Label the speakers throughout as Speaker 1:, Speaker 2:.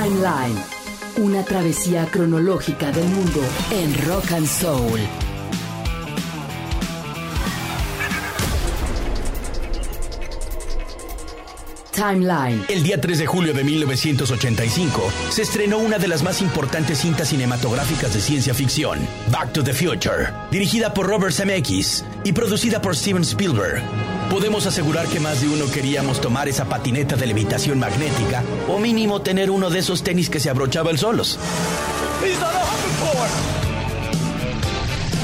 Speaker 1: Timeline, una travesía cronológica del mundo en rock and soul. Timeline.
Speaker 2: El día 3 de julio de 1985 se estrenó una de las más importantes cintas cinematográficas de ciencia ficción, Back to the Future, dirigida por Robert Zemeckis y producida por Steven Spielberg. Podemos asegurar que más de uno queríamos tomar esa patineta de levitación magnética o mínimo tener uno de esos tenis que se abrochaba el solos.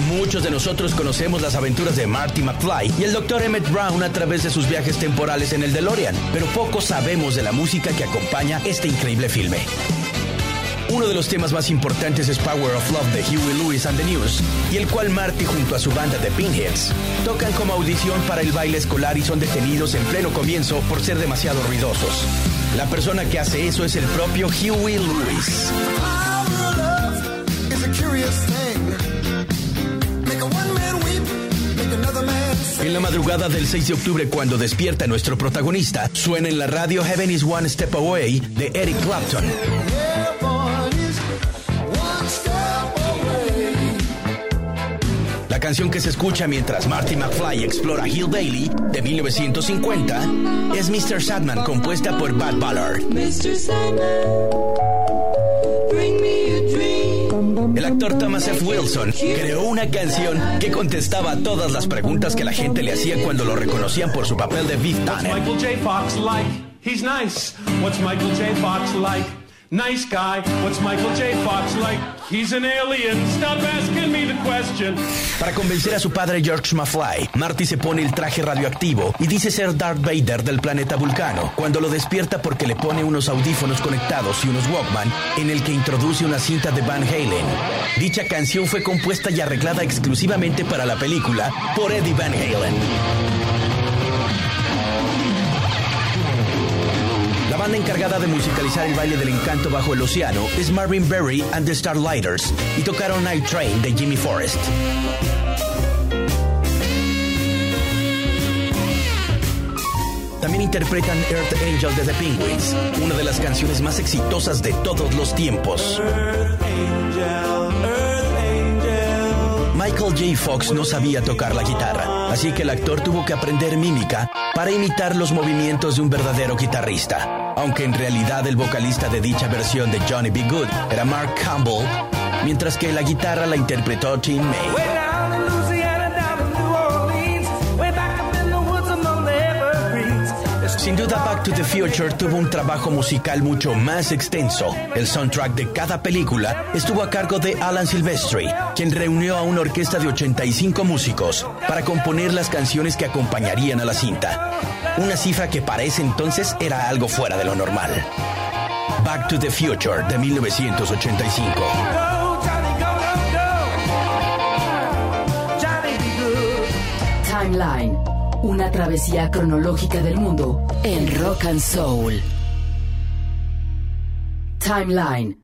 Speaker 2: Muchos de nosotros conocemos las aventuras de Marty McFly y el Dr. Emmett Brown a través de sus viajes temporales en el DeLorean, pero poco sabemos de la música que acompaña este increíble filme. Uno de los temas más importantes es Power of Love de Huey Lewis and the News, y el cual Marty junto a su banda de Pinheads tocan como audición para el baile escolar y son detenidos en pleno comienzo por ser demasiado ruidosos. La persona que hace eso es el propio Huey Lewis. En la madrugada del 6 de octubre, cuando despierta nuestro protagonista, suena en la radio Heaven is One Step Away de Eric Clapton. Canción que se escucha mientras Marty McFly explora Hill Bailey de 1950 es Mr. Sadman, compuesta por Bad Ballard. El actor Thomas F. Wilson creó una canción que contestaba a todas las preguntas que la gente le hacía cuando lo reconocían por su papel de Biff Tanner.
Speaker 3: Michael J. Fox like? He's nice. What's Michael J. Fox like? Nice guy. What's Michael J. Fox like? He's an alien. Stop asking me the question.
Speaker 2: Para convencer a su padre George McFly, Marty se pone el traje radioactivo y dice ser Darth Vader del planeta Vulcano, cuando lo despierta porque le pone unos audífonos conectados y unos Walkman en el que introduce una cinta de Van Halen. Dicha canción fue compuesta y arreglada exclusivamente para la película por Eddie Van Halen. Encargada de musicalizar el baile del encanto bajo el océano es Marvin Berry and the Starlighters y tocaron Night Train de Jimmy Forrest. También interpretan Earth Angel de The Penguins, una de las canciones más exitosas de todos los tiempos. Michael J. Fox no sabía tocar la guitarra, así que el actor tuvo que aprender mímica para imitar los movimientos de un verdadero guitarrista. Aunque en realidad el vocalista de dicha versión de Johnny B. Good era Mark Campbell, mientras que la guitarra la interpretó Tim May. Duda, Back to the Future tuvo un trabajo musical mucho más extenso. El soundtrack de cada película estuvo a cargo de Alan Silvestri, quien reunió a una orquesta de 85 músicos para componer las canciones que acompañarían a la cinta. Una cifra que para ese entonces era algo fuera de lo normal. Back to the Future de 1985.
Speaker 1: Timeline, una travesía cronológica del mundo en rock and soul. Timeline.